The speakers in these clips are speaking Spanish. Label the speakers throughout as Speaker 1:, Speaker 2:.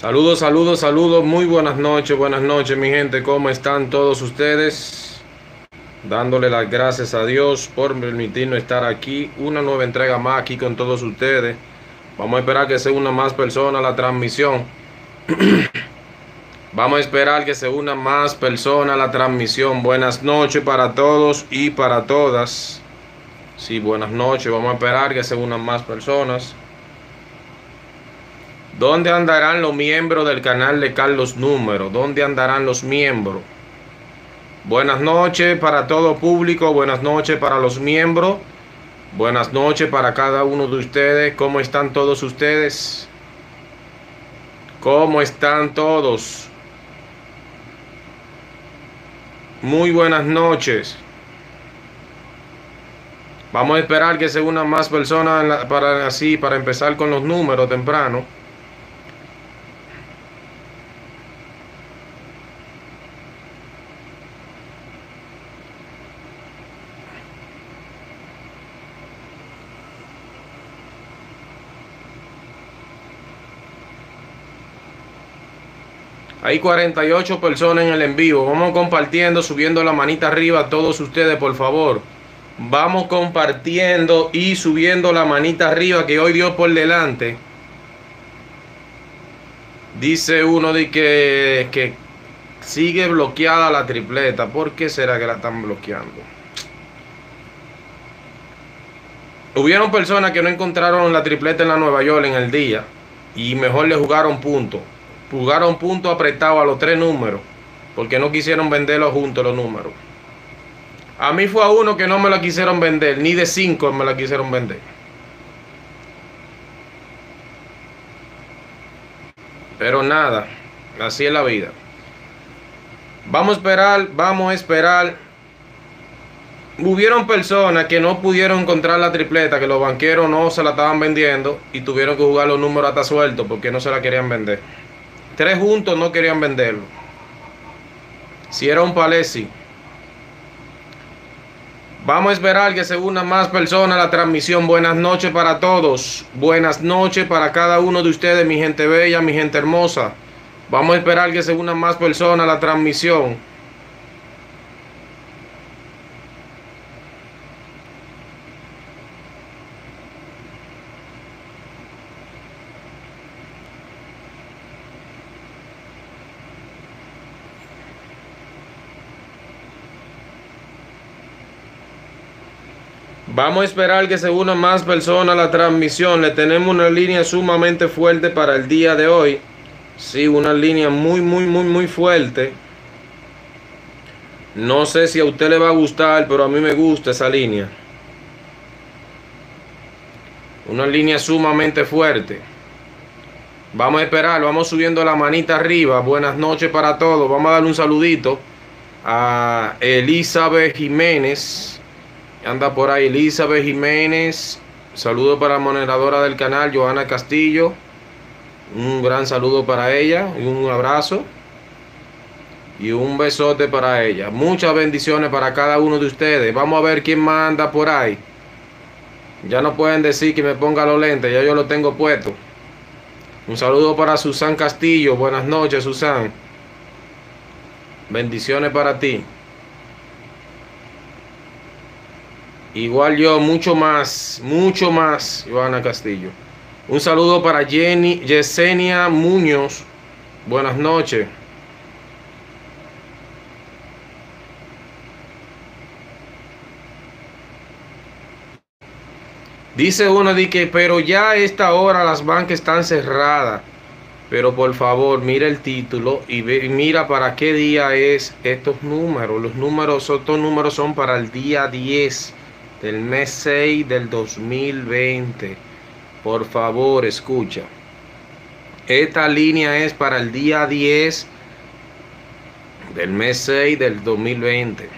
Speaker 1: Saludos, saludos, saludos. Muy buenas noches, buenas noches, mi gente. ¿Cómo están todos ustedes? Dándole las gracias a Dios por permitirnos estar aquí. Una nueva entrega más aquí con todos ustedes. Vamos a esperar que se una más personas a la transmisión. Vamos a esperar que se una más personas a la transmisión. Buenas noches para todos y para todas. Sí, buenas noches. Vamos a esperar que se unan más personas. ¿Dónde andarán los miembros del canal de Carlos Número? ¿Dónde andarán los miembros? Buenas noches para todo público, buenas noches para los miembros, buenas noches para cada uno de ustedes. ¿Cómo están todos ustedes? ¿Cómo están todos? Muy buenas noches. Vamos a esperar que se unan más personas para así para empezar con los números temprano. Hay 48 personas en el en vivo. Vamos compartiendo, subiendo la manita arriba todos ustedes, por favor. Vamos compartiendo y subiendo la manita arriba que hoy Dios por delante. Dice uno de que, que sigue bloqueada la tripleta. ¿Por qué será que la están bloqueando? Hubieron personas que no encontraron la tripleta en la Nueva York en el día y mejor le jugaron punto jugaron punto apretado a los tres números porque no quisieron venderlos juntos los números. A mí fue a uno que no me la quisieron vender, ni de cinco me la quisieron vender. Pero nada, así es la vida. Vamos a esperar, vamos a esperar. Hubieron personas que no pudieron encontrar la tripleta, que los banqueros no se la estaban vendiendo y tuvieron que jugar los números hasta sueltos porque no se la querían vender. Tres juntos no querían venderlo. Si era un palesi. Vamos a esperar que se unan más personas a la transmisión. Buenas noches para todos. Buenas noches para cada uno de ustedes, mi gente bella, mi gente hermosa. Vamos a esperar que se unan más personas a la transmisión. Vamos a esperar que se unan más personas a la transmisión. Le tenemos una línea sumamente fuerte para el día de hoy. Sí, una línea muy, muy, muy, muy fuerte. No sé si a usted le va a gustar, pero a mí me gusta esa línea. Una línea sumamente fuerte. Vamos a esperar, vamos subiendo la manita arriba. Buenas noches para todos. Vamos a darle un saludito a Elizabeth Jiménez. Anda por ahí Elizabeth Jiménez. Saludo para la moderadora del canal, Joana Castillo. Un gran saludo para ella un abrazo. Y un besote para ella. Muchas bendiciones para cada uno de ustedes. Vamos a ver quién manda por ahí. Ya no pueden decir que me ponga los lentes, ya yo lo tengo puesto. Un saludo para Susan Castillo. Buenas noches, Susan. Bendiciones para ti. Igual yo, mucho más, mucho más, Joana Castillo. Un saludo para Jenny, Yesenia Muñoz. Buenas noches. Dice uno de que, pero ya a esta hora las bancas están cerradas. Pero por favor, mira el título y, ve, mira para qué día es estos números. Los números, estos números son para el día 10 del mes 6 del 2020. Por favor, escucha. Esta línea es para el día 10 del mes 6 del 2020.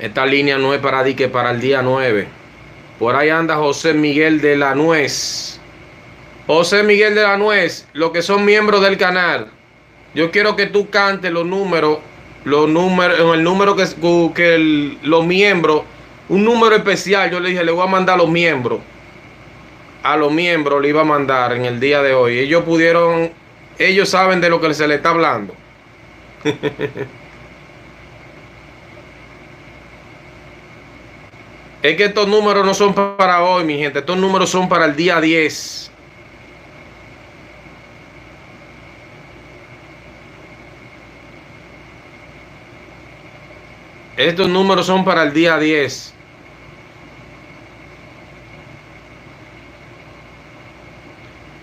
Speaker 1: Esta línea no es para que para el día 9. Por ahí anda José Miguel de la Nuez. José Miguel de la Nuez, los que son miembros del canal. Yo quiero que tú cantes los números los números, el número que, que los miembros, un número especial, yo le dije, le voy a mandar los miembros. a los miembros le iba a mandar en el día de hoy. Ellos pudieron, ellos saben de lo que se le está hablando. es que estos números no son para hoy, mi gente. Estos números son para el día 10. Estos números son para el día 10.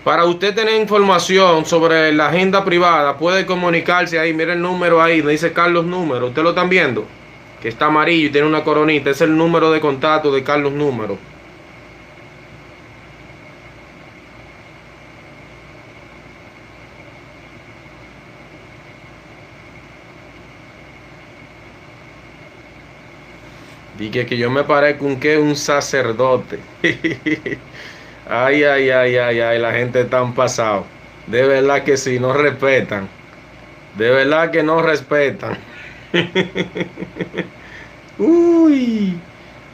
Speaker 1: Para usted tener información sobre la agenda privada, puede comunicarse ahí. Mire el número ahí, dice Carlos Número. ¿Usted lo están viendo? Que está amarillo y tiene una coronita. Es el número de contacto de Carlos Número. Dije que yo me parezco un que un sacerdote. ay, ay, ay, ay, ay, la gente está pasado. De verdad que sí, no respetan. De verdad que no respetan. Uy.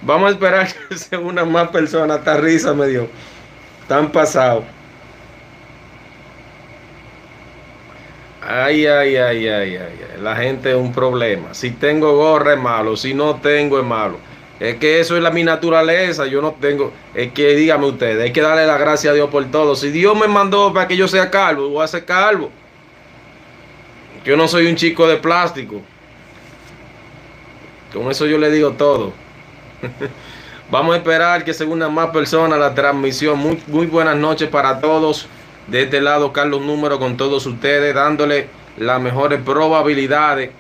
Speaker 1: Vamos a esperar que se una más personas. Esta risa me dio. Están pasados. Ay, ay, ay, ay, ay, La gente es un problema. Si tengo gorra es malo, si no tengo es malo. Es que eso es la, mi naturaleza. Yo no tengo. Es que dígame ustedes, hay que darle la gracia a Dios por todo. Si Dios me mandó para que yo sea calvo, voy a ser calvo. Yo no soy un chico de plástico. Con eso yo le digo todo. Vamos a esperar que se unan más personas a la transmisión. Muy, muy buenas noches para todos. De este lado, Carlos Número con todos ustedes, dándole las mejores probabilidades.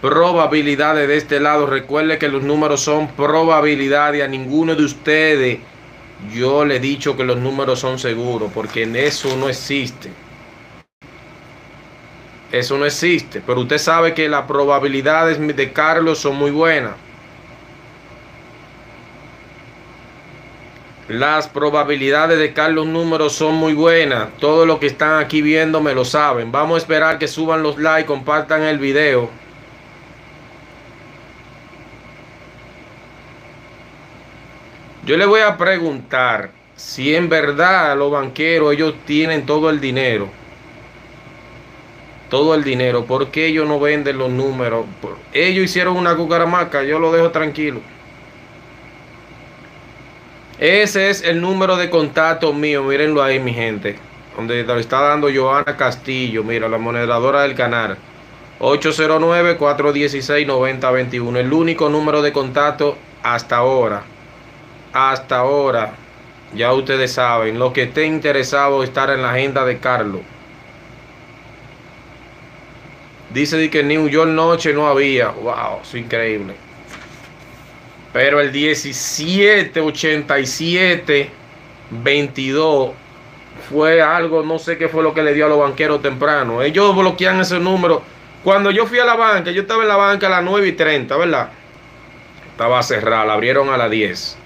Speaker 1: Probabilidades de este lado. Recuerde que los números son probabilidades. A ninguno de ustedes yo le he dicho que los números son seguros, porque en eso no existe. Eso no existe. Pero usted sabe que las probabilidades de Carlos son muy buenas. Las probabilidades de Carlos Números son muy buenas. Todos los que están aquí viendo me lo saben. Vamos a esperar que suban los likes, compartan el video. Yo le voy a preguntar si en verdad los banqueros ellos tienen todo el dinero. Todo el dinero. ¿Por qué ellos no venden los números? Ellos hicieron una cucaramaca. Yo lo dejo tranquilo. Ese es el número de contacto mío, mírenlo ahí mi gente. Donde lo está dando Joana Castillo, mira, la moderadora del canal. 809-416-9021. El único número de contacto hasta ahora. Hasta ahora. Ya ustedes saben. Los que estén interesados estar en la agenda de Carlos. Dice que New York noche no había. Wow, es increíble. Pero el 17, 87, 22 fue algo, no sé qué fue lo que le dio a los banqueros temprano. Ellos bloquean ese número. Cuando yo fui a la banca, yo estaba en la banca a las 9 y 30, ¿verdad? Estaba cerrada, la abrieron a las 10.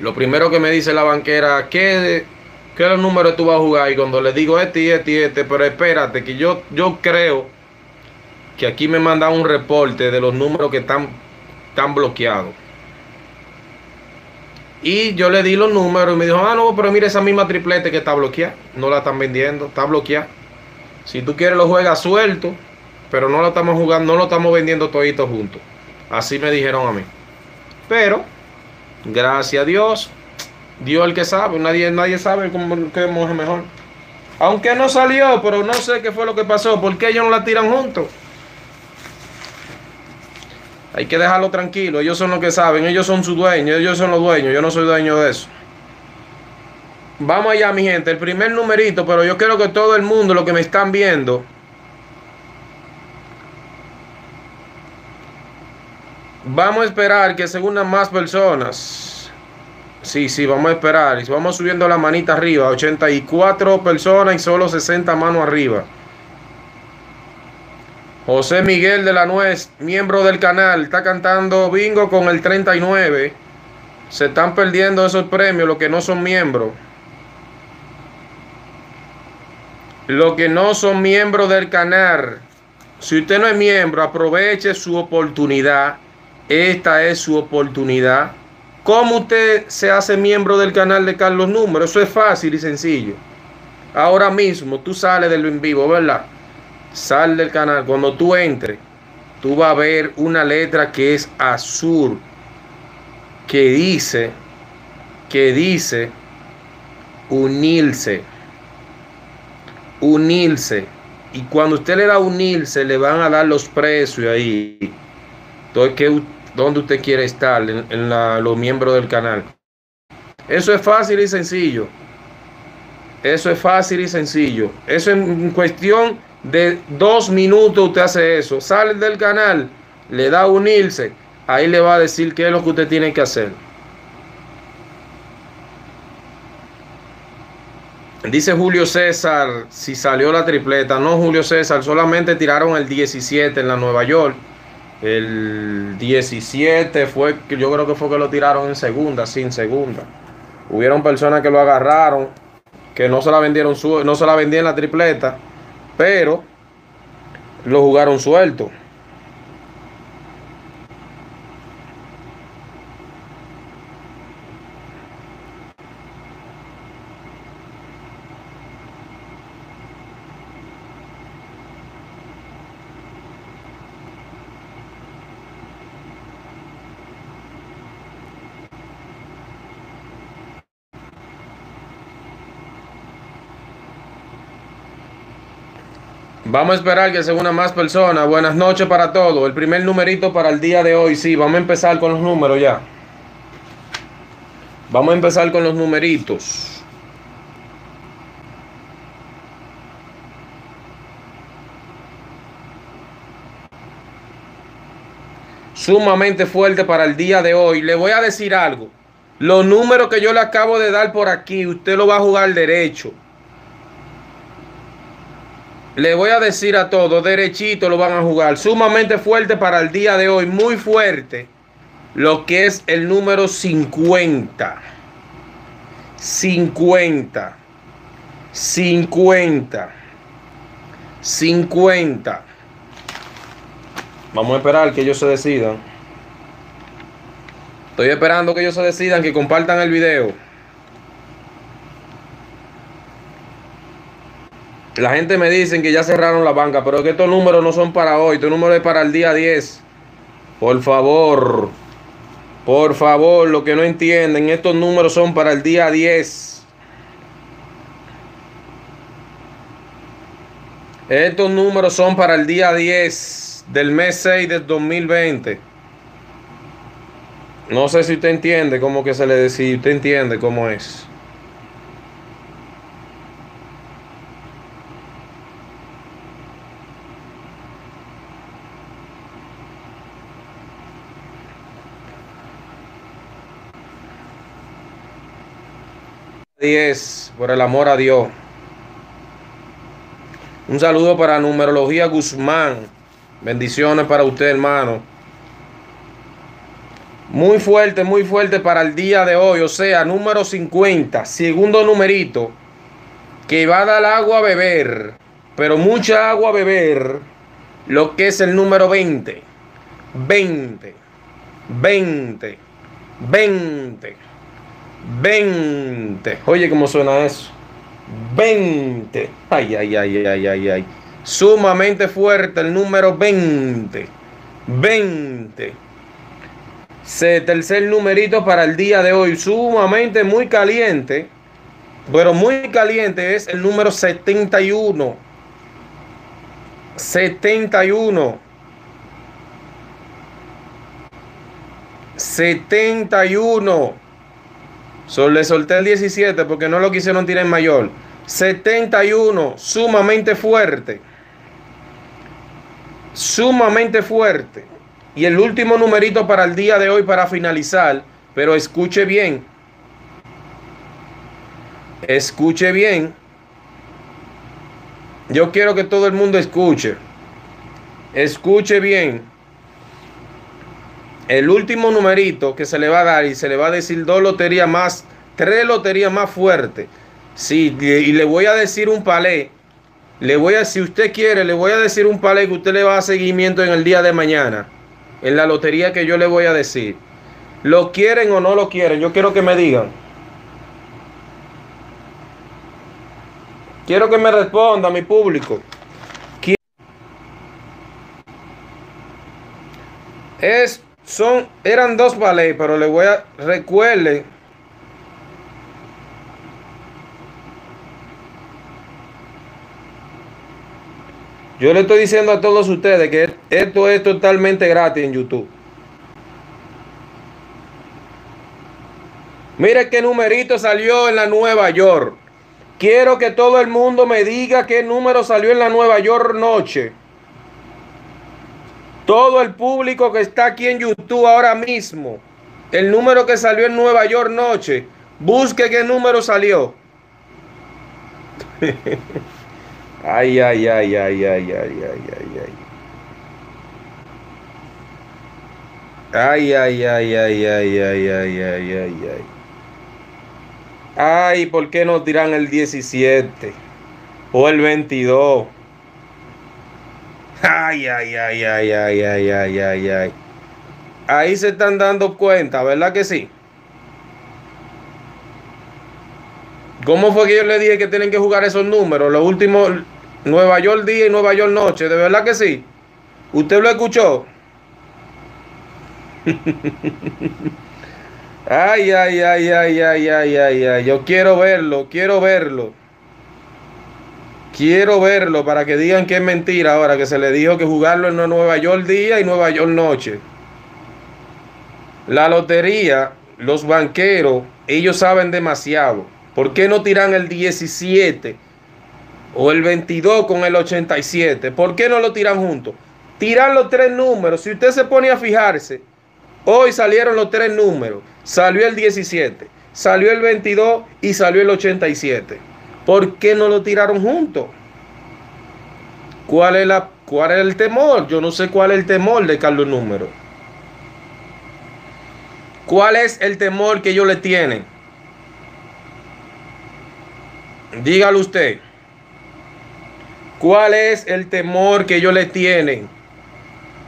Speaker 1: Lo primero que me dice la banquera, ¿qué, qué número tú vas a jugar? Y cuando le digo este y este y este, pero espérate, que yo, yo creo que aquí me mandan un reporte de los números que están, están bloqueados. Y yo le di los números y me dijo, ah, no, pero mira esa misma triplete que está bloqueada. No la están vendiendo, está bloqueada. Si tú quieres lo juegas suelto, pero no lo estamos jugando, no lo estamos vendiendo todito juntos. Así me dijeron a mí. Pero, gracias a Dios, Dios el que sabe, nadie, nadie sabe cómo qué mejor. Aunque no salió, pero no sé qué fue lo que pasó, ¿por qué ellos no la tiran juntos? Hay que dejarlo tranquilo. Ellos son los que saben. Ellos son su dueños. Ellos son los dueños. Yo no soy dueño de eso. Vamos allá, mi gente. El primer numerito, pero yo quiero que todo el mundo, lo que me están viendo, vamos a esperar que se unan más personas. Sí, sí, vamos a esperar. Vamos subiendo la manita arriba. 84 personas y solo 60 manos arriba. José Miguel de la Nuez, miembro del canal, está cantando bingo con el 39. Se están perdiendo esos premios los que no son miembros. Los que no son miembros del canal. Si usted no es miembro, aproveche su oportunidad. Esta es su oportunidad. ¿Cómo usted se hace miembro del canal de Carlos Número? Eso es fácil y sencillo. Ahora mismo tú sales del en vivo, ¿verdad? Sal del canal. Cuando tú entres, tú vas a ver una letra que es azul, que dice, que dice unirse. Unirse. Y cuando usted le da unirse, le van a dar los precios ahí. Entonces, ¿qué, ¿dónde usted quiere estar? En, los miembros del canal. Eso es fácil y sencillo. Eso es fácil y sencillo. Eso en cuestión de dos minutos usted hace eso. Sale del canal, le da unirse. Ahí le va a decir qué es lo que usted tiene que hacer. Dice Julio César si salió la tripleta. No, Julio César, solamente tiraron el 17 en la Nueva York. El 17 fue, yo creo que fue que lo tiraron en segunda, sin segunda. Hubieron personas que lo agarraron, que no se la vendieron, no se la vendían la tripleta, pero lo jugaron suelto. Vamos a esperar que se una más personas. Buenas noches para todos. El primer numerito para el día de hoy. Sí, vamos a empezar con los números ya. Vamos a empezar con los numeritos. Sumamente fuerte para el día de hoy. Le voy a decir algo. Los números que yo le acabo de dar por aquí, usted lo va a jugar derecho. Le voy a decir a todos, derechito lo van a jugar. Sumamente fuerte para el día de hoy, muy fuerte. Lo que es el número 50. 50. 50. 50. Vamos a esperar que ellos se decidan. Estoy esperando que ellos se decidan, que compartan el video. La gente me dice que ya cerraron la banca, pero que estos números no son para hoy, estos números es para el día 10. Por favor, por favor, lo que no entienden, estos números son para el día 10. Estos números son para el día 10 del mes 6 del 2020. No sé si usted entiende cómo que se le decía, usted entiende cómo es. 10, por el amor a Dios. Un saludo para Numerología Guzmán. Bendiciones para usted, hermano. Muy fuerte, muy fuerte para el día de hoy. O sea, número 50, segundo numerito. Que va a dar agua a beber. Pero mucha agua a beber. Lo que es el número 20. 20. 20. 20. 20. Oye, ¿cómo suena eso? 20. Ay, ay, ay, ay, ay, ay. Sumamente fuerte el número 20. 20. Tercer numerito para el día de hoy. Sumamente muy caliente. Pero muy caliente es el número 71. 71. 71. Le solté el 17 porque no lo quisieron tirar en mayor. 71, sumamente fuerte. Sumamente fuerte. Y el último numerito para el día de hoy para finalizar. Pero escuche bien. Escuche bien. Yo quiero que todo el mundo escuche. Escuche bien el último numerito que se le va a dar y se le va a decir dos loterías más, tres loterías más fuertes. Sí, y le voy a decir un palé. Le voy a, si usted quiere, le voy a decir un palé que usted le va a seguimiento en el día de mañana. En la lotería que yo le voy a decir. ¿Lo quieren o no lo quieren? Yo quiero que me digan. Quiero que me responda mi público. Es, son, eran dos ballets, pero le voy a recuerden. Yo le estoy diciendo a todos ustedes que esto es totalmente gratis en YouTube. Mire qué numerito salió en la Nueva York. Quiero que todo el mundo me diga qué número salió en la Nueva York noche. Todo el público que está aquí en YouTube ahora mismo. El número que salió en Nueva York noche. Busque qué número salió. ay, ay, ay, ay, ay, ay, ay, ay, ay. Ay, ay, ay, ay, ay, ay, ay, ay, ay, ay. Ay, ¿por qué no tiran el 17? O el 22. Ay, ay, ay, ay, ay, ay, ay, ay, ay. Ahí se están dando cuenta, ¿verdad que sí? ¿Cómo fue que yo le dije que tienen que jugar esos números? Los últimos Nueva York día y Nueva York noche, ¿de verdad que sí? ¿Usted lo escuchó? Ay, ay, ay, ay, ay, ay, ay, ay. Yo quiero verlo, quiero verlo. Quiero verlo para que digan que es mentira ahora que se le dijo que jugarlo en Nueva York día y Nueva York noche. La lotería, los banqueros, ellos saben demasiado. ¿Por qué no tiran el 17 o el 22 con el 87? ¿Por qué no lo tiran juntos? Tiran los tres números. Si usted se pone a fijarse, hoy salieron los tres números. Salió el 17, salió el 22 y salió el 87. ¿Por qué no lo tiraron juntos? ¿Cuál es, ¿Cuál es el temor? Yo no sé cuál es el temor de Carlos Número. ¿Cuál es el temor que ellos le tienen? Dígalo usted. ¿Cuál es el temor que ellos le tienen?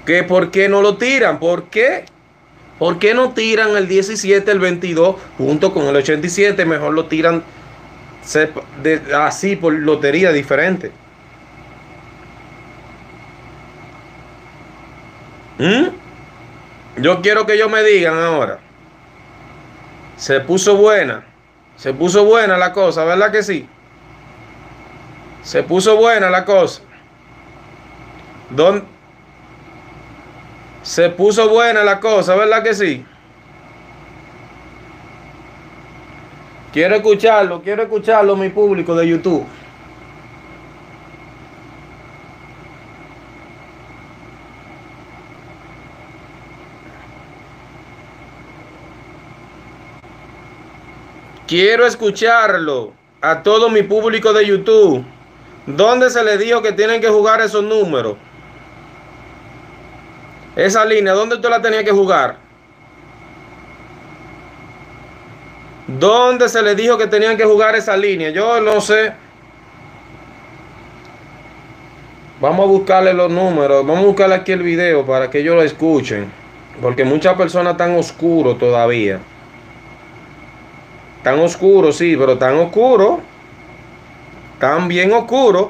Speaker 1: ¿Que por qué no lo tiran? ¿Por qué? ¿Por qué no tiran el 17, el 22 junto con el 87? Mejor lo tiran así por lotería diferente. ¿Mm? Yo quiero que ellos me digan ahora. Se puso buena. Se puso buena la cosa, ¿verdad que sí? Se puso buena la cosa. ¿Dónde? Se puso buena la cosa, ¿verdad que sí? Quiero escucharlo, quiero escucharlo mi público de YouTube. Quiero escucharlo a todo mi público de YouTube. ¿Dónde se le dijo que tienen que jugar esos números? Esa línea, ¿dónde tú la tenías que jugar? ¿Dónde se le dijo que tenían que jugar esa línea? Yo no sé. Vamos a buscarle los números. Vamos a buscarle aquí el video para que ellos lo escuchen. Porque muchas personas están oscuros todavía. Tan oscuros, sí, pero tan oscuros. Tan bien oscuros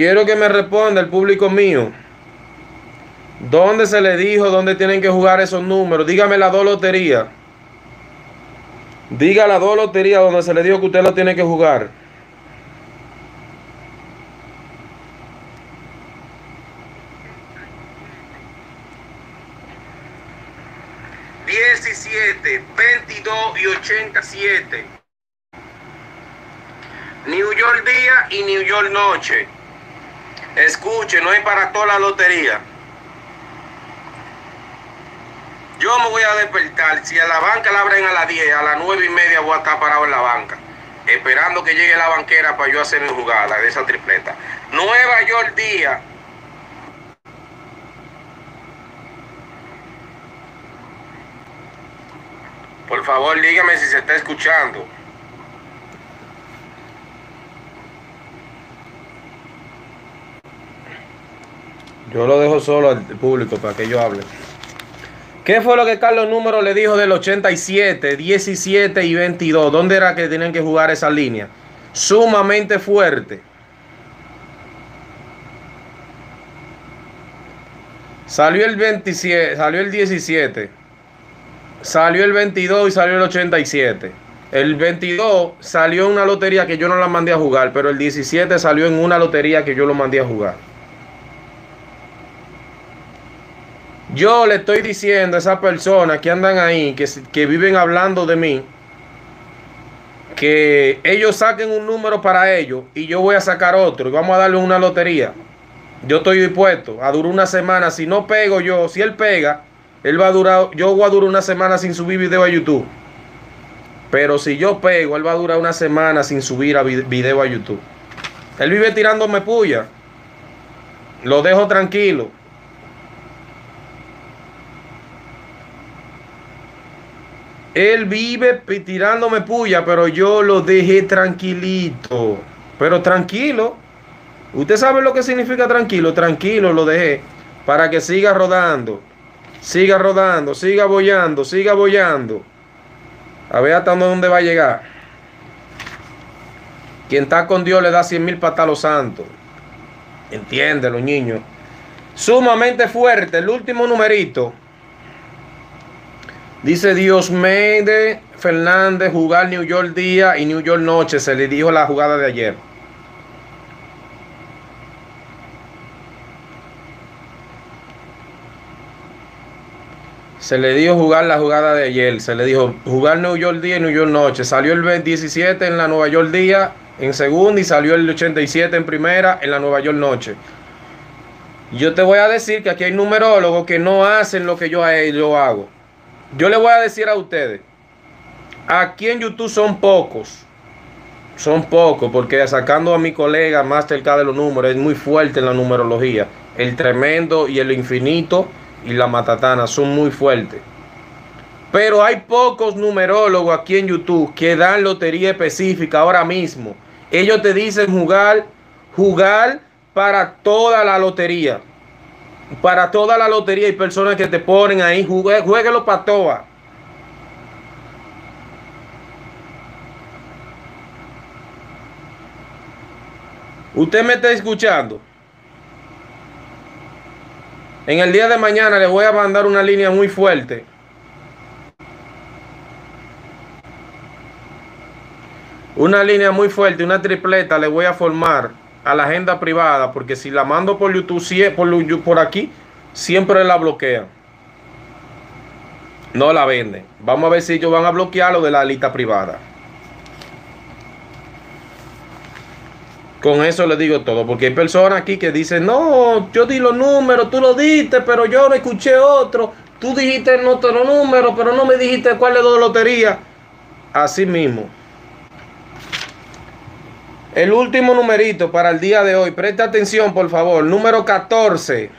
Speaker 1: Quiero que me responda el público mío. ¿Dónde se le dijo dónde tienen que jugar esos números? Dígame la dos lotería. Diga la dos lotería donde se le dijo que usted lo tiene que jugar. Diecisiete, veintidós y ochenta siete. New York día y New York noche. Escuche, no es para toda la lotería. Yo me voy a despertar. Si a la banca la abren a las 10, a las 9 y media voy a estar parado en la banca. Esperando que llegue la banquera para yo hacer mi jugada de esa tripleta. Nueva York día. Por favor, dígame si se está escuchando. Yo lo dejo solo al público para que yo hable. ¿Qué fue lo que Carlos Número le dijo del 87, 17 y 22? ¿Dónde era que tenían que jugar esa línea? Sumamente fuerte. Salió el 27, salió el 17, salió el 22 y salió el 87. El 22 salió en una lotería que yo no la mandé a jugar, pero el 17 salió en una lotería que yo lo mandé a jugar. Yo le estoy diciendo a esas personas que andan ahí, que, que viven hablando de mí, que ellos saquen un número para ellos y yo voy a sacar otro y vamos a darle una lotería. Yo estoy dispuesto a durar una semana. Si no pego yo, si él pega, él va a durar, yo voy a durar una semana sin subir video a YouTube. Pero si yo pego, él va a durar una semana sin subir a video a YouTube. Él vive tirándome puya. Lo dejo tranquilo. Él vive tirándome puya, pero yo lo dejé tranquilito. Pero tranquilo. Usted sabe lo que significa tranquilo. Tranquilo lo dejé. Para que siga rodando. Siga rodando. Siga bollando. Siga bollando. A ver hasta dónde va a llegar. Quien está con Dios le da cien mil patas a los santos. Entiende, los niños. Sumamente fuerte. El último numerito. Dice Dios Mede Fernández jugar New York día y New York noche. Se le dijo la jugada de ayer. Se le dijo jugar la jugada de ayer. Se le dijo jugar New York día y New York noche. Salió el 17 en la Nueva York día en segunda y salió el 87 en primera en la Nueva York noche. Yo te voy a decir que aquí hay numerólogos que no hacen lo que yo, yo hago. Yo le voy a decir a ustedes, aquí en YouTube son pocos, son pocos, porque sacando a mi colega más cerca de los números, es muy fuerte en la numerología. El tremendo y el infinito y la matatana son muy fuertes. Pero hay pocos numerólogos aquí en YouTube que dan lotería específica ahora mismo. Ellos te dicen jugar, jugar para toda la lotería para toda la lotería y personas que te ponen ahí, juegue, jueguelo para todas. Usted me está escuchando. En el día de mañana le voy a mandar una línea muy fuerte. Una línea muy fuerte, una tripleta le voy a formar a la agenda privada, porque si la mando por YouTube, por, por aquí, siempre la bloquean. No la venden. Vamos a ver si ellos van a bloquear lo de la lista privada. Con eso le digo todo, porque hay personas aquí que dicen, no, yo di los números, tú lo diste, pero yo no escuché otro. Tú dijiste otro número, pero no me dijiste cuál es la lotería. Así mismo. El último numerito para el día de hoy, presta atención por favor, número 14.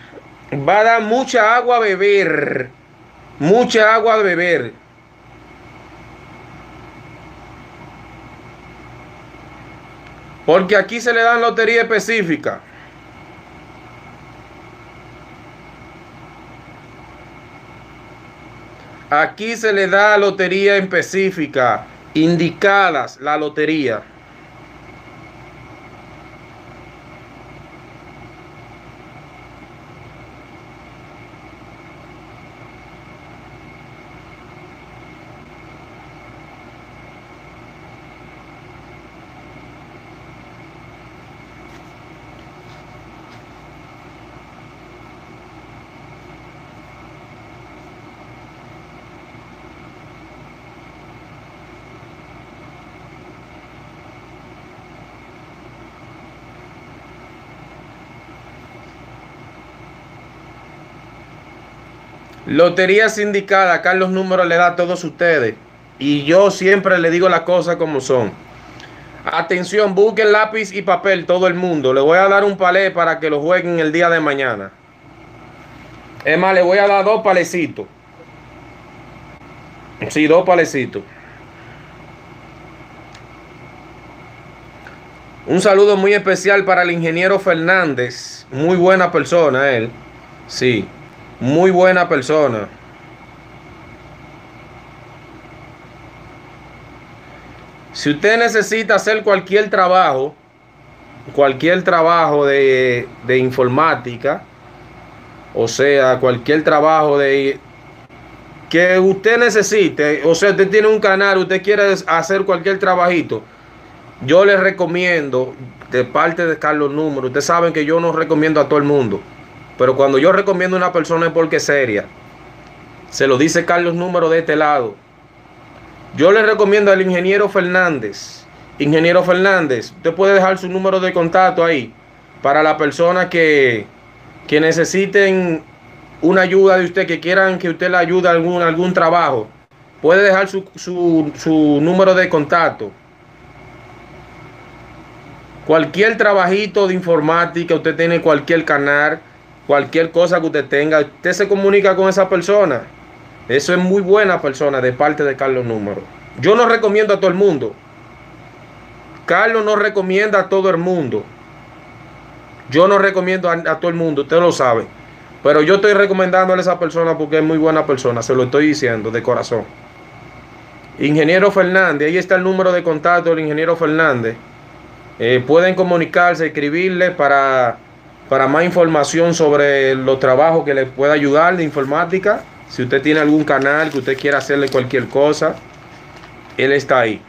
Speaker 1: Va a dar mucha agua a beber, mucha agua a beber. Porque aquí se le dan lotería específica. Aquí se le da lotería específica, indicadas la lotería. Lotería sindicada, acá los números le da a todos ustedes. Y yo siempre le digo las cosas como son. Atención, busquen lápiz y papel todo el mundo. Le voy a dar un palé para que lo jueguen el día de mañana. Es más, le voy a dar dos palecitos. Sí, dos palecitos. Un saludo muy especial para el ingeniero Fernández. Muy buena persona él. Sí, muy buena persona. Si usted necesita hacer cualquier trabajo, cualquier trabajo de, de informática, o sea, cualquier trabajo de que usted necesite, o sea, usted tiene un canal, usted quiere hacer cualquier trabajito, yo les recomiendo de parte de Carlos Número, ustedes saben que yo no recomiendo a todo el mundo, pero cuando yo recomiendo a una persona es porque es seria. Se lo dice Carlos Número de este lado. Yo le recomiendo al ingeniero Fernández. Ingeniero Fernández, usted puede dejar su número de contacto ahí para la persona que, que necesiten una ayuda de usted, que quieran que usted le ayude a algún, algún trabajo. Puede dejar su, su, su número de contacto. Cualquier trabajito de informática, usted tiene cualquier canal, cualquier cosa que usted tenga, usted se comunica con esa persona. Eso es muy buena persona de parte de Carlos Número. Yo no recomiendo a todo el mundo. Carlos no recomienda a todo el mundo. Yo no recomiendo a, todo el mundo, usted lo sabe. Pero yo estoy recomendándole a esa persona porque es muy buena persona, se lo estoy diciendo de corazón. Ingeniero Fernández, ahí está el número de contacto del ingeniero Fernández. Eh, pueden comunicarse, escribirle para, para más información sobre los trabajos que les pueda ayudar de informática. Si usted tiene algún canal que usted quiera hacerle cualquier cosa, él está ahí.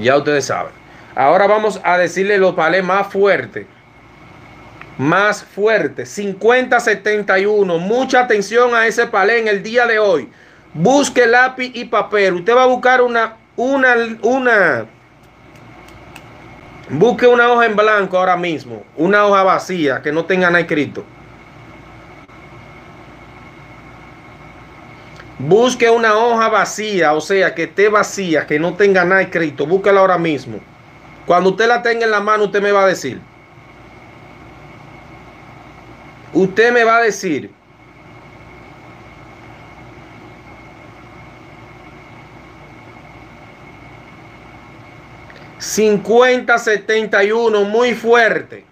Speaker 1: Ya ustedes saben. Ahora vamos a decirle los palés más fuertes. Más fuertes. 50-71. Mucha atención a ese palé en el día de hoy. Busque lápiz y papel. Usted va a buscar una, una, una. Busque una hoja en blanco ahora mismo. Una hoja vacía que no tenga nada escrito. Busque una hoja vacía, o sea, que esté vacía, que no tenga nada escrito. Búsquela ahora mismo. Cuando usted la tenga en la mano, usted me va a decir. Usted me va a decir. ...50, 71, muy fuerte...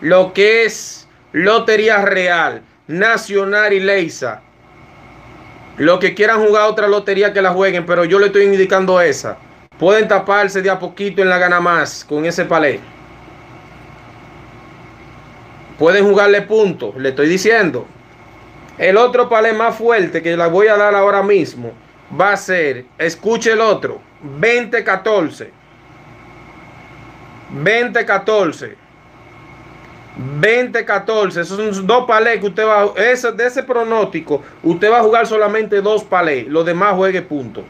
Speaker 1: ...lo que es... ...Lotería Real... ...Nacional y Leisa... Los que quieran jugar otra lotería que la jueguen, pero yo le estoy indicando esa. Pueden taparse de a poquito en la gana más con ese palé. Pueden jugarle puntos, le estoy diciendo. El otro palé más fuerte que la voy a dar ahora mismo va a ser, escuche el otro, 20-14. 20-14. 20-14, esos son dos palés que usted va ese, de ese pronóstico, usted va a jugar solamente dos palés, los demás juegue puntos,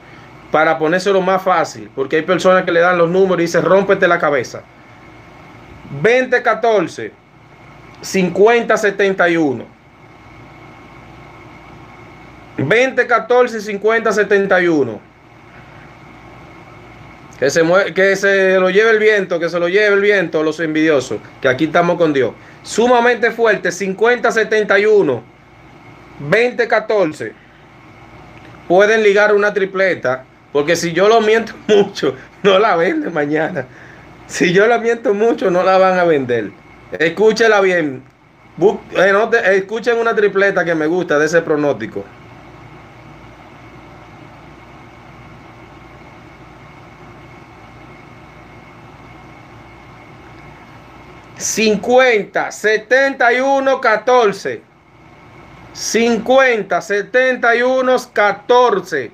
Speaker 1: para ponérselo más fácil, porque hay personas que le dan los números y dicen rómpete la cabeza. 20-14, 50-71. 20-14, 50-71. Que se, que se lo lleve el viento, que se lo lleve el viento los envidiosos, que aquí estamos con Dios. Sumamente fuerte, 50-71, 20-14. Pueden ligar una tripleta, porque si yo lo miento mucho, no la venden mañana. Si yo la miento mucho, no la van a vender. Escúchela bien. Eh, escuchen una tripleta que me gusta de ese pronóstico. 50, 71, 14. 50, 71, 14.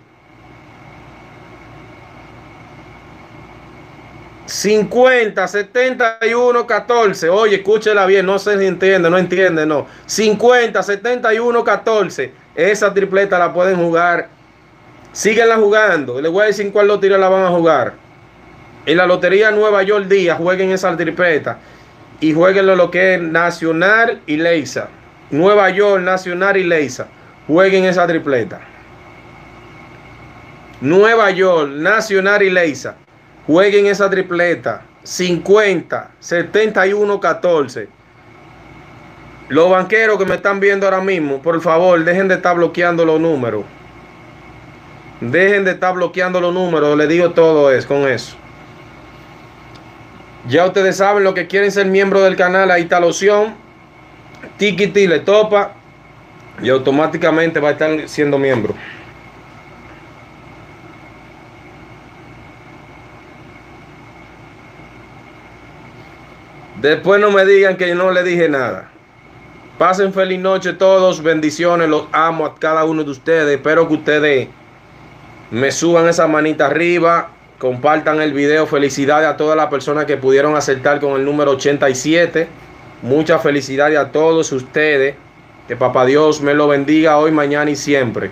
Speaker 1: 50, 71, 14. Oye, escúchela bien, no se entiende, no entiende, no. 50, 71, 14. Esa tripleta la pueden jugar. Síguenla jugando. Les voy a decir cuál lotería la van a jugar. En la Lotería Nueva York Día jueguen esa tripleta y jueguenlo lo que es Nacional y Leisa. Nueva York, Nacional y Leisa. Jueguen esa tripleta. Nueva York, Nacional y Leisa. Jueguen esa tripleta. 50, 71, 14. Los banqueros que me están viendo ahora mismo, por favor, dejen de estar bloqueando los números. Dejen de estar bloqueando los números. Le digo todo eso con eso. Ya ustedes saben lo que quieren ser miembro del canal, ahí está la opción. Tikiti le topa y automáticamente va a estar siendo miembro. Después no me digan que yo no le dije nada. Pasen feliz noche todos, bendiciones, los amo a cada uno de ustedes. Espero que ustedes me suban esa manita arriba, compartan el video. Felicidades a todas las personas que pudieron acertar con el número 87. Muchas felicidades a todos ustedes. Que papá Dios me lo bendiga hoy, mañana y siempre.